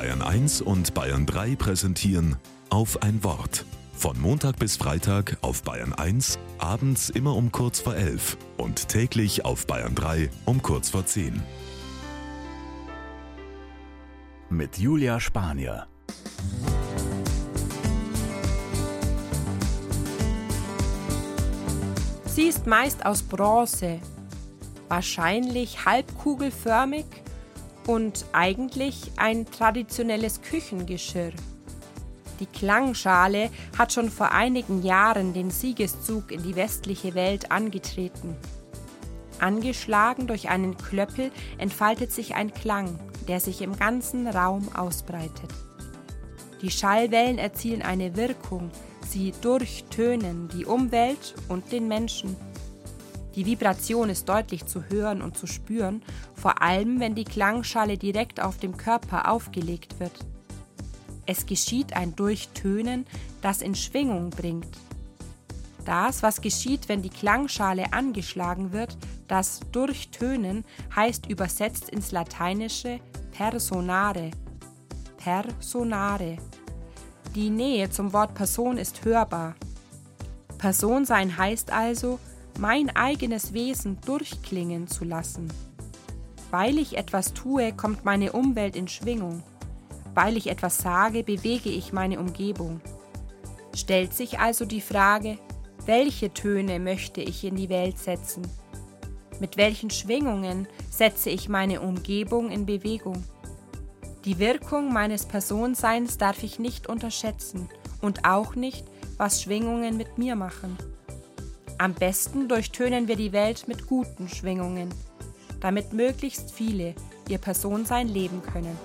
Bayern 1 und Bayern 3 präsentieren auf ein Wort. Von Montag bis Freitag auf Bayern 1, abends immer um kurz vor 11 und täglich auf Bayern 3 um kurz vor 10. Mit Julia Spanier. Sie ist meist aus Bronze, wahrscheinlich halbkugelförmig und eigentlich ein traditionelles Küchengeschirr. Die Klangschale hat schon vor einigen Jahren den Siegeszug in die westliche Welt angetreten. Angeschlagen durch einen Klöppel entfaltet sich ein Klang, der sich im ganzen Raum ausbreitet. Die Schallwellen erzielen eine Wirkung, sie durchtönen die Umwelt und den Menschen. Die Vibration ist deutlich zu hören und zu spüren, vor allem wenn die Klangschale direkt auf dem Körper aufgelegt wird. Es geschieht ein Durchtönen, das in Schwingung bringt. Das, was geschieht, wenn die Klangschale angeschlagen wird, das Durchtönen, heißt übersetzt ins Lateinische personare. Personare. Die Nähe zum Wort Person ist hörbar. Person sein heißt also, mein eigenes Wesen durchklingen zu lassen. Weil ich etwas tue, kommt meine Umwelt in Schwingung. Weil ich etwas sage, bewege ich meine Umgebung. Stellt sich also die Frage, welche Töne möchte ich in die Welt setzen? Mit welchen Schwingungen setze ich meine Umgebung in Bewegung? Die Wirkung meines Personseins darf ich nicht unterschätzen und auch nicht, was Schwingungen mit mir machen. Am besten durchtönen wir die Welt mit guten Schwingungen, damit möglichst viele ihr Personsein leben können.